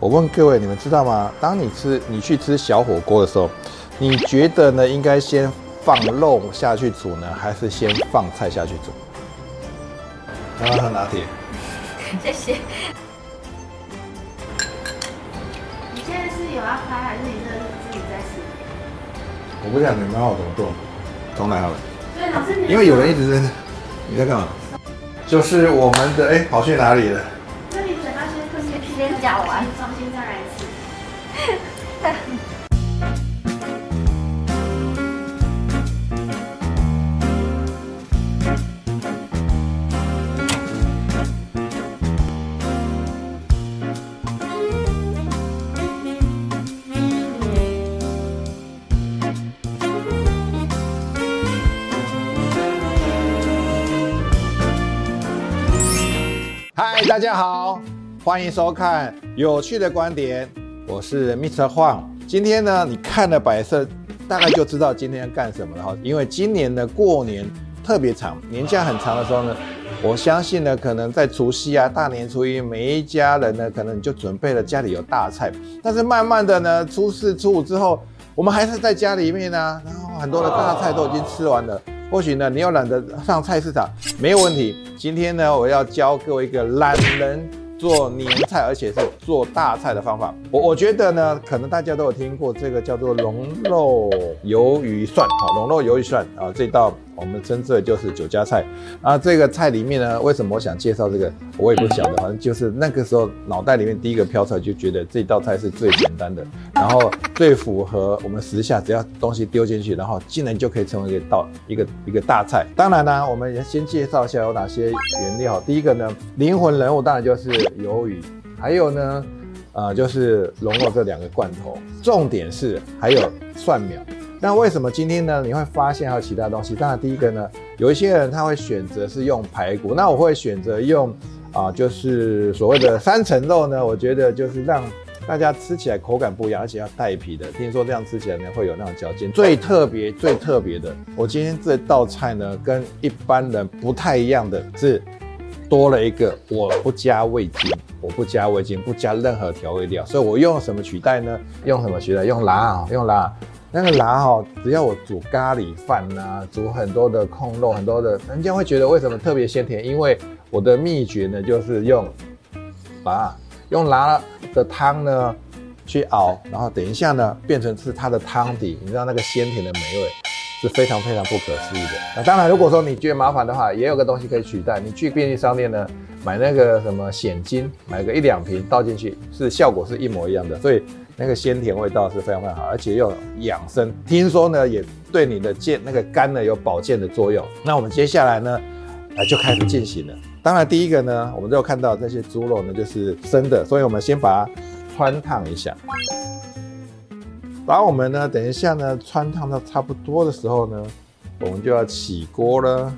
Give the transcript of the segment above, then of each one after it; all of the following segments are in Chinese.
我问各位，你们知道吗？当你吃你去吃小火锅的时候，你觉得呢？应该先放肉下去煮呢，还是先放菜下去煮？刚刚喝拿铁。谢谢。你现在是有要拍，还是你这是自己在试？我不想你教我怎么做，重来好了。对，老师你。因为有人一直在，你在干嘛？就是我们的哎，跑去哪里了？那你嘴巴先吞进去，先讲完，大家好，欢迎收看有趣的观点，我是 Mr. Huang。今天呢，你看了摆设，大概就知道今天要干什么了哈。因为今年的过年特别长，年假很长的时候呢，我相信呢，可能在除夕啊、大年初一，每一家人呢，可能就准备了家里有大菜。但是慢慢的呢，初四、初五之后，我们还是在家里面呢，然后很多的大菜都已经吃完了。或许呢，你又懒得上菜市场，没有问题。今天呢，我要教各位一个懒人。做年菜，而且是做大菜的方法，我我觉得呢，可能大家都有听过这个叫做龙肉鱿鱼蒜，好，龙肉鱿鱼蒜啊，这道我们称之为就是酒家菜啊。这个菜里面呢，为什么我想介绍这个，我也不晓得，反正就是那个时候脑袋里面第一个飘出来，就觉得这道菜是最简单的，然后最符合我们时下，只要东西丢进去，然后竟然就可以成为一道一个一个大菜。当然呢，我们先介绍一下有哪些原料。第一个呢，灵魂人物当然就是。鱿鱼，还有呢，呃，就是龙肉这两个罐头。重点是还有蒜苗。那为什么今天呢？你会发现还有其他东西。当然，第一个呢，有一些人他会选择是用排骨，那我会选择用啊，就是所谓的三层肉呢。我觉得就是让大家吃起来口感不一样，而且要带皮的。听说这样吃起来呢会有那种嚼劲。最特别、最特别的，我今天这道菜呢跟一般人不太一样的是。多了一个，我不加味精，我不加味精，不加任何调味料，所以我用什么取代呢？用什么取代？用辣啊，用辣。那个辣哈，只要我煮咖喱饭呐，煮很多的控肉，很多的，人家会觉得为什么特别鲜甜？因为我的秘诀呢，就是用把，用辣的汤呢去熬，然后等一下呢变成是它的汤底，你知道那个鲜甜的美味。是非常非常不可思议的。那当然，如果说你觉得麻烦的话，也有个东西可以取代。你去便利商店呢，买那个什么鲜金，买个一两瓶倒进去，是效果是一模一样的。所以那个鲜甜味道是非常非常好，而且又养生。听说呢，也对你的健那个肝呢有保健的作用。那我们接下来呢，啊就开始进行了。当然，第一个呢，我们就看到这些猪肉呢就是生的，所以我们先把它穿烫一下。把我们呢，等一下呢，穿烫到差不多的时候呢，我们就要起锅了。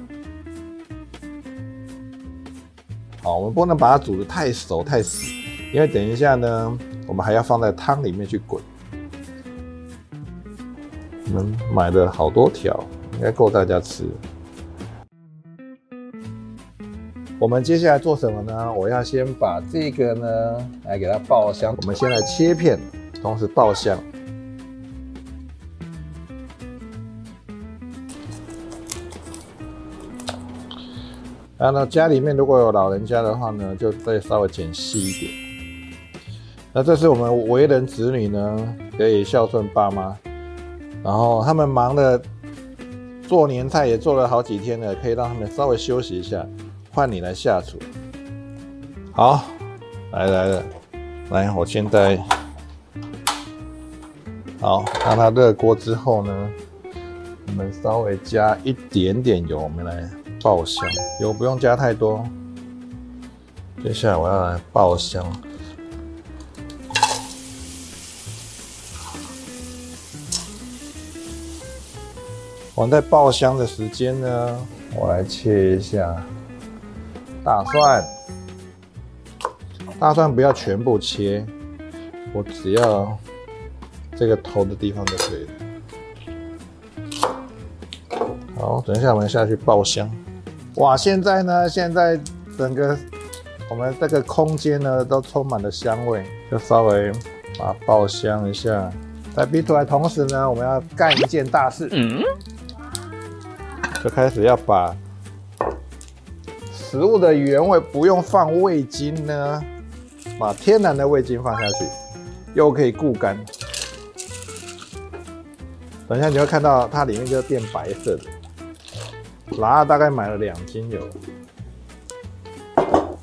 好，我们不能把它煮的太熟太死，因为等一下呢，我们还要放在汤里面去滚。我们买了好多条，应该够大家吃。我们接下来做什么呢？我要先把这个呢，来给它爆香。我们先来切片，同时爆香。然后家里面如果有老人家的话呢，就再稍微剪细一点。那这是我们为人子女呢，可以孝顺爸妈。然后他们忙的做年菜也做了好几天了，可以让他们稍微休息一下，换你来下厨。好，来来了，来，我现在好，让它热锅之后呢，我们稍微加一点点油，我们来。爆香油不用加太多，接下来我要来爆香。我们在爆香的时间呢，我来切一下大蒜。大蒜不要全部切，我只要这个头的地方就可以了。好，等一下我们下去爆香。哇，现在呢，现在整个我们这个空间呢都充满了香味，就稍微把它爆香一下。在逼出来同时呢，我们要干一件大事，嗯就开始要把食物的原味不用放味精呢，把天然的味精放下去，又可以固干。等一下你会看到它里面就变白色的。辣大概买了两斤油。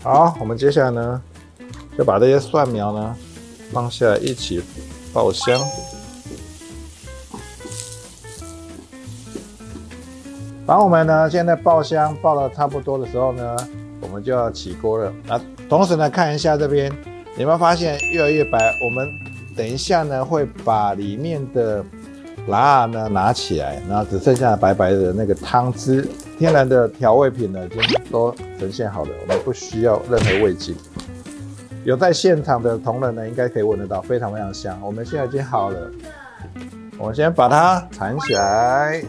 好，我们接下来呢，就把这些蒜苗呢放下来一起爆香。然后我们呢，现在爆香爆的差不多的时候呢，我们就要起锅了。那同时呢，看一下这边，有没有发现越来越白？我们等一下呢，会把里面的辣呢拿起来，然后只剩下白白的那个汤汁，天然的调味品呢已经都呈现好了，我们不需要任何味精。有在现场的同仁呢，应该可以闻得到，非常非常香。我们现在已经好了，我先把它铲起来。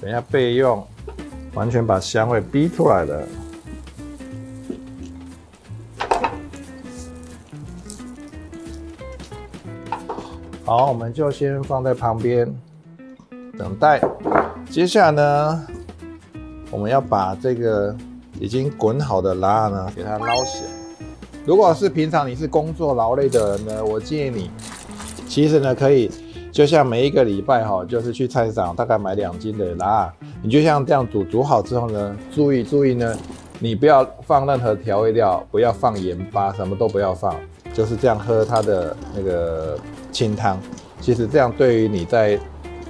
等一下备用，完全把香味逼出来了。好，我们就先放在旁边等待。接下来呢，我们要把这个已经滚好的辣呢，给它捞起来。如果是平常你是工作劳累的人呢，我建议你，其实呢可以。就像每一个礼拜哈，就是去菜市场大概买两斤的辣，你就像这样煮，煮好之后呢，注意注意呢，你不要放任何调味料，不要放盐巴，什么都不要放，就是这样喝它的那个清汤。其实这样对于你在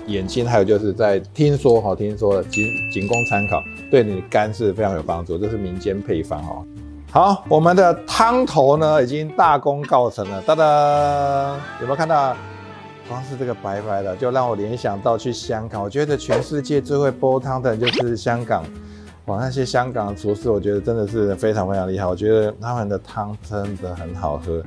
眼睛，还有就是在听说哈，听说仅仅供参考，对你的肝是非常有帮助，这是民间配方哈。好，我们的汤头呢已经大功告成了，哒哒，有没有看到？光是这个白白的，就让我联想到去香港。我觉得全世界最会煲汤的人就是香港，哇，那些香港的厨师，我觉得真的是非常非常厉害。我觉得他们的汤真的很好喝。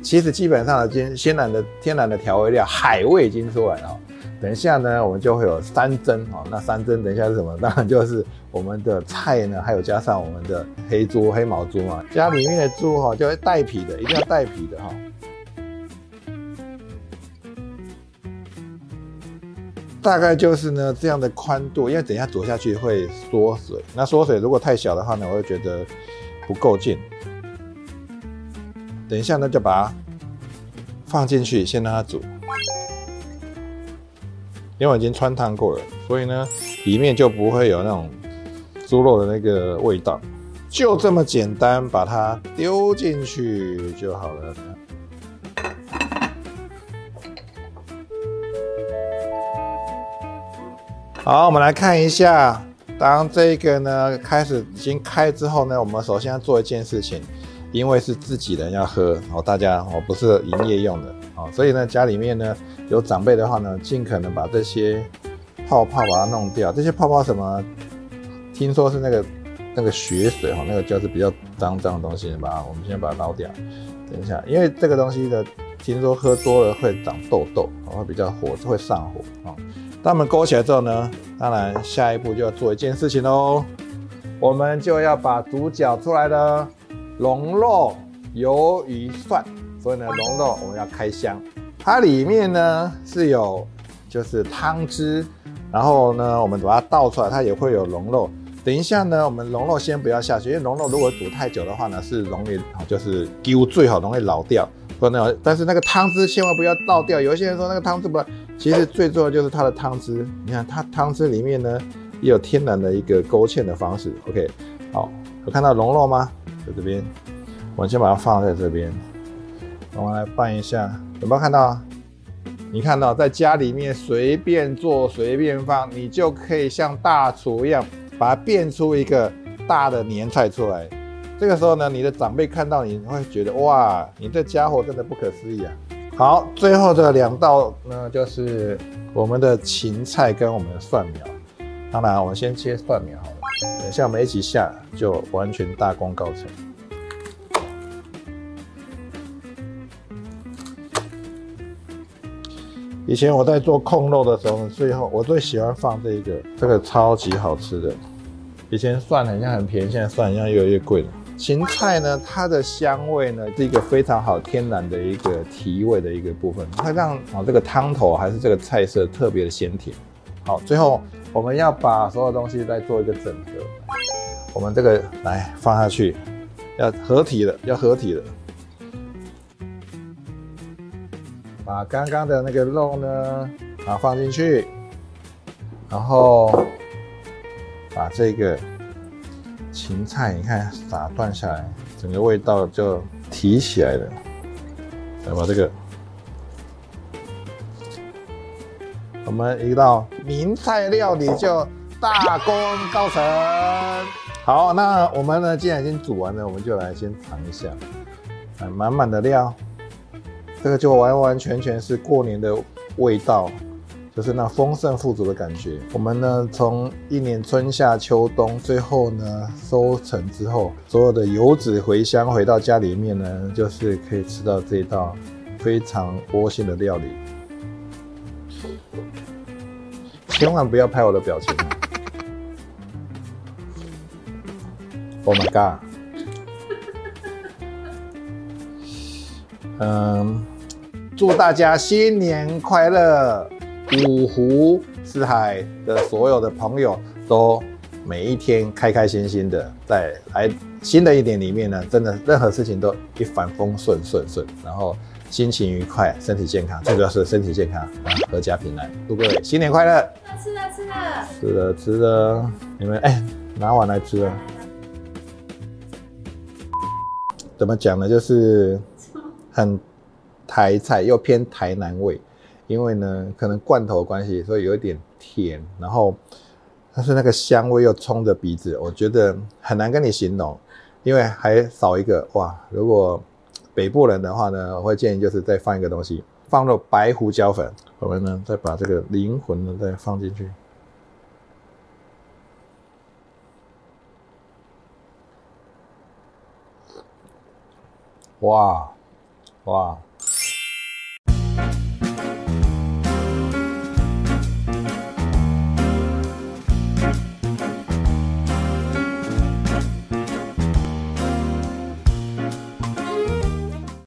其实基本上的天天然的天然的调味料，海味已经出来了。等一下呢，我们就会有三蒸哦。那三蒸等一下是什么？当然就是我们的菜呢，还有加上我们的黑猪、黑毛猪嘛。家里面的猪哈，就会带皮的，一定要带皮的哈。大概就是呢这样的宽度，因为等一下煮下去会缩水。那缩水如果太小的话呢，我会觉得不够劲。等一下呢就把它放进去，先让它煮。因为已经穿烫过了，所以呢里面就不会有那种猪肉的那个味道。就这么简单，把它丢进去就好了。好，我们来看一下，当这个呢开始已经开之后呢，我们首先要做一件事情，因为是自己人要喝，哦，大家哦不是营业用的，哦，所以呢家里面呢有长辈的话呢，尽可能把这些泡泡把它弄掉。这些泡泡什么？听说是那个那个血水哈，那个就是比较脏脏的东西，把我们先把它捞掉。等一下，因为这个东西的听说喝多了会长痘痘，会比较火，会上火啊。它们勾起来之后呢，当然下一步就要做一件事情喽，我们就要把主角出来的龙肉、鱿鱼、蒜，所以呢，龙肉我们要开箱，它里面呢是有就是汤汁，然后呢，我们把它倒出来，它也会有龙肉。等一下呢，我们龙肉先不要下去，因为龙肉如果煮太久的话呢，是容易就是丢最好容易老掉。说那，但是那个汤汁千万不要倒掉。有些人说那个汤汁不。其实最重要就是它的汤汁，你看它汤汁里面呢也有天然的一个勾芡的方式。OK，好，有看到龙肉吗？在这边，我先把它放在这边，我们来拌一下，有没有看到？你看到在家里面随便做随便放，你就可以像大厨一样把它变出一个大的年菜出来。这个时候呢，你的长辈看到你会觉得哇，你这家伙真的不可思议啊！好，最后的两道呢，就是我们的芹菜跟我们的蒜苗。当然，我们先切蒜苗好了，等下我们一起下，就完全大功告成。以前我在做控肉的时候呢，最后我最喜欢放这一个，这个超级好吃的。以前蒜很像很便宜，现在蒜好像越来越贵了。芹菜呢，它的香味呢是一个非常好天然的一个提味的一个部分，会让啊这个汤头还是这个菜色特别的鲜甜。好，最后我们要把所有东西再做一个整合，我们这个来放下去，要合体的，要合体的。把刚刚的那个肉呢，啊放进去，然后把这个。芹菜，你看打断下来，整个味道就提起来了。来把这个，我们一道名菜料理就大功告成。好，那我们呢，既然已经煮完了，我们就来先尝一下。满满的料，这个就完完全全是过年的味道。就是那丰盛富足的感觉。我们呢，从一年春夏秋冬，最后呢收成之后，所有的油脂回香回到家里面呢，就是可以吃到这一道非常窝心的料理。千万不要拍我的表情。Oh my god！嗯，祝大家新年快乐！五湖四海的所有的朋友都每一天开开心心的，在来新的一年里面呢，真的任何事情都一帆风顺顺顺，然后心情愉快，身体健康，最主要是身体健康啊，阖家平安，祝各位新年快乐！吃了吃了吃了吃了，你们哎拿碗来吃啊？怎么讲呢？就是很台菜又偏台南味。因为呢，可能罐头的关系，所以有一点甜，然后但是那个香味又冲着鼻子，我觉得很难跟你形容。因为还少一个哇，如果北部人的话呢，我会建议就是再放一个东西，放入白胡椒粉。我们呢再把这个灵魂呢再放进去。哇哇！